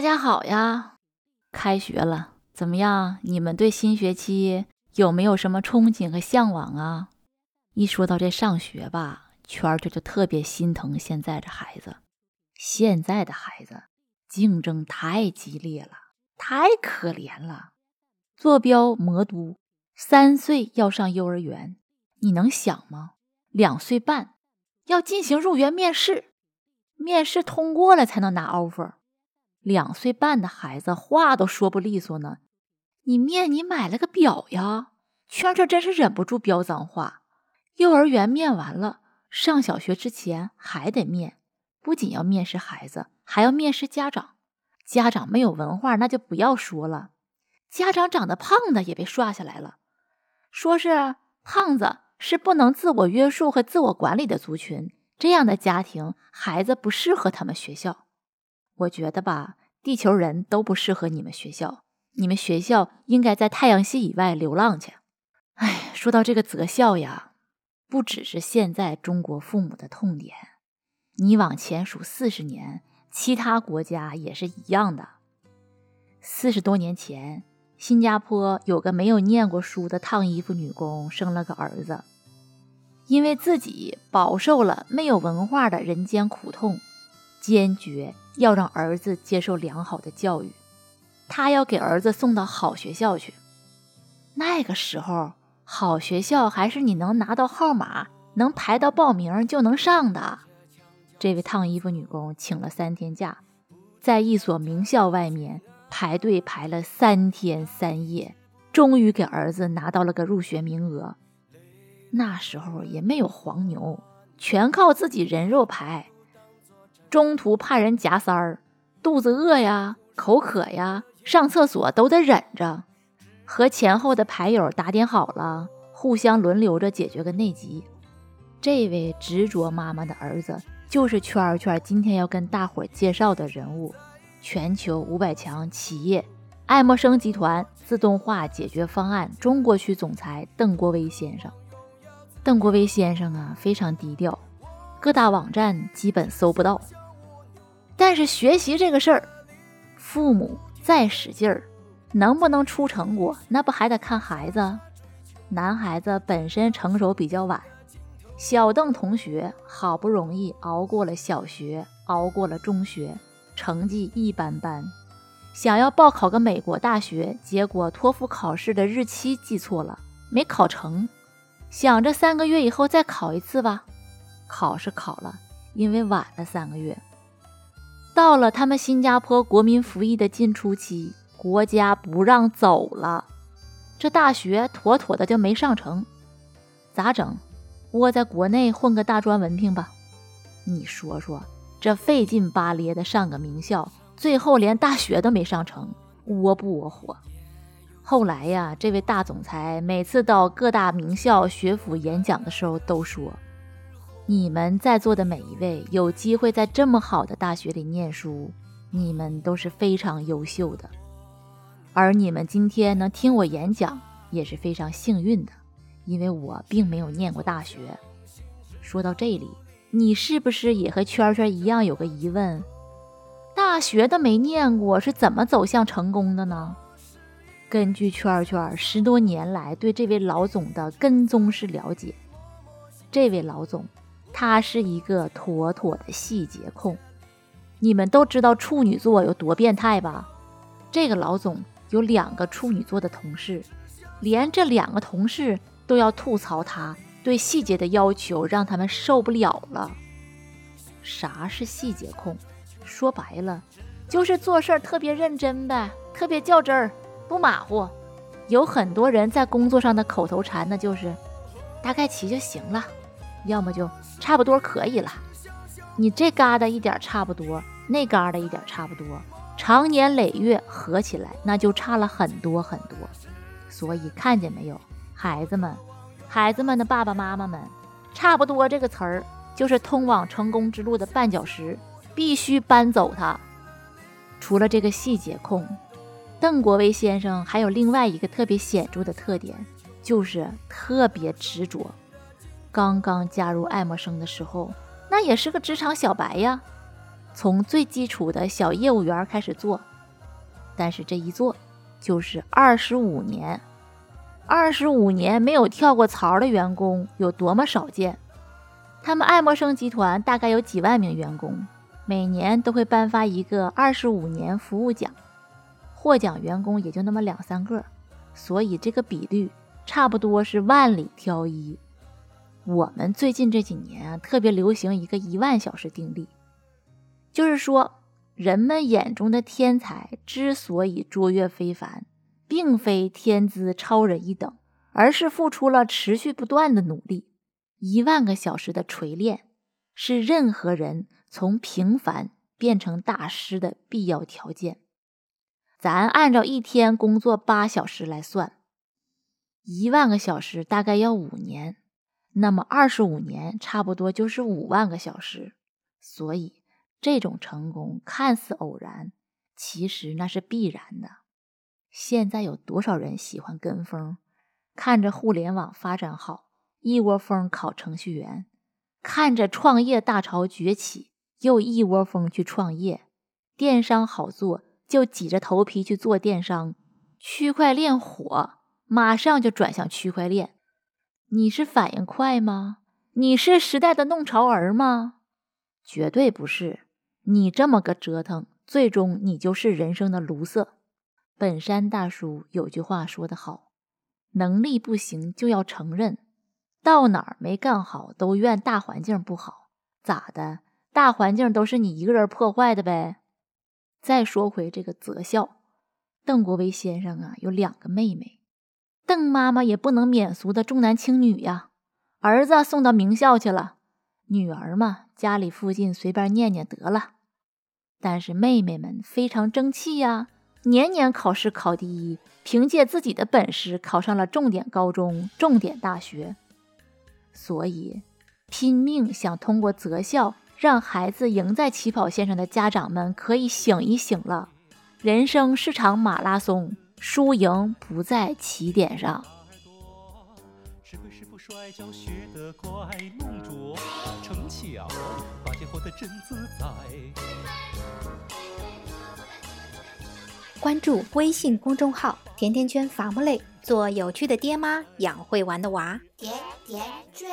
大家好呀，开学了，怎么样？你们对新学期有没有什么憧憬和向往啊？一说到这上学吧，圈儿圈就特别心疼现在这孩子。现在的孩子竞争太激烈了，太可怜了。坐标魔都，三岁要上幼儿园，你能想吗？两岁半要进行入园面试，面试通过了才能拿 offer。两岁半的孩子话都说不利索呢，你面你买了个表呀？圈圈真是忍不住飙脏话。幼儿园面完了，上小学之前还得面，不仅要面试孩子，还要面试家长。家长没有文化那就不要说了，家长长得胖的也被刷下来了，说是胖子是不能自我约束和自我管理的族群，这样的家庭孩子不适合他们学校。我觉得吧，地球人都不适合你们学校，你们学校应该在太阳系以外流浪去。哎，说到这个择校呀，不只是现在中国父母的痛点，你往前数四十年，其他国家也是一样的。四十多年前，新加坡有个没有念过书的烫衣服女工生了个儿子，因为自己饱受了没有文化的人间苦痛。坚决要让儿子接受良好的教育，他要给儿子送到好学校去。那个时候，好学校还是你能拿到号码、能排到报名就能上的。这位烫衣服女工请了三天假，在一所名校外面排队排了三天三夜，终于给儿子拿到了个入学名额。那时候也没有黄牛，全靠自己人肉排。中途怕人夹塞儿，肚子饿呀、口渴呀、上厕所都得忍着，和前后的牌友打点好了，互相轮流着解决个内急。这位执着妈妈的儿子，就是圈圈今天要跟大伙介绍的人物——全球五百强企业爱默生集团自动化解决方案中国区总裁邓国威先生。邓国威先生啊，非常低调，各大网站基本搜不到。但是学习这个事儿，父母再使劲儿，能不能出成果，那不还得看孩子。男孩子本身成熟比较晚，小邓同学好不容易熬过了小学，熬过了中学，成绩一般般，想要报考个美国大学，结果托福考试的日期记错了，没考成。想着三个月以后再考一次吧，考是考了，因为晚了三个月。到了他们新加坡国民服役的进出期，国家不让走了，这大学妥妥的就没上成，咋整？窝在国内混个大专文凭吧？你说说，这费劲巴咧的上个名校，最后连大学都没上成，窝不窝火？后来呀，这位大总裁每次到各大名校学府演讲的时候，都说。你们在座的每一位有机会在这么好的大学里念书，你们都是非常优秀的。而你们今天能听我演讲也是非常幸运的，因为我并没有念过大学。说到这里，你是不是也和圈圈一样有个疑问？大学都没念过，是怎么走向成功的呢？根据圈圈十多年来对这位老总的跟踪式了解，这位老总。他是一个妥妥的细节控，你们都知道处女座有多变态吧？这个老总有两个处女座的同事，连这两个同事都要吐槽他对细节的要求，让他们受不了了。啥是细节控？说白了，就是做事儿特别认真呗，特别较真儿，不马虎。有很多人在工作上的口头禅，那就是大概齐就行了。要么就差不多可以了。你这疙瘩一点差不多，那疙瘩一点差不多，长年累月合起来，那就差了很多很多。所以看见没有，孩子们，孩子们的爸爸妈妈们，差不多这个词儿就是通往成功之路的绊脚石，必须搬走它。除了这个细节控，邓国威先生还有另外一个特别显著的特点，就是特别执着。刚刚加入爱默生的时候，那也是个职场小白呀，从最基础的小业务员开始做，但是这一做就是二十五年。二十五年没有跳过槽的员工有多么少见？他们爱默生集团大概有几万名员工，每年都会颁发一个二十五年服务奖，获奖员工也就那么两三个，所以这个比率差不多是万里挑一。我们最近这几年啊，特别流行一个一万小时定律，就是说，人们眼中的天才之所以卓越非凡。并非天资超人一等，而是付出了持续不断的努力。一万个小时的锤炼，是任何人从平凡变成大师的必要条件。咱按照一天工作八小时来算，一万个小时大概要五年，那么二十五年差不多就是五万个小时。所以，这种成功看似偶然，其实那是必然的。现在有多少人喜欢跟风？看着互联网发展好，一窝蜂考程序员；看着创业大潮崛起，又一窝蜂去创业。电商好做，就挤着头皮去做电商。区块链火，马上就转向区块链。你是反应快吗？你是时代的弄潮儿吗？绝对不是。你这么个折腾，最终你就是人生的卢瑟。本山大叔有句话说得好：“能力不行就要承认，到哪儿没干好都怨大环境不好，咋的？大环境都是你一个人破坏的呗。”再说回这个择校，邓国威先生啊有两个妹妹，邓妈妈也不能免俗的重男轻女呀，儿子送到名校去了，女儿嘛家里附近随便念念得了。但是妹妹们非常争气呀。年年考试考第一，凭借自己的本事考上了重点高中、重点大学，所以拼命想通过择校让孩子赢在起跑线上的家长们可以醒一醒了。人生是场马拉松，输赢不在起点上。关注微信公众号“甜甜圈伐木累”，做有趣的爹妈，养会玩的娃。甜甜圈。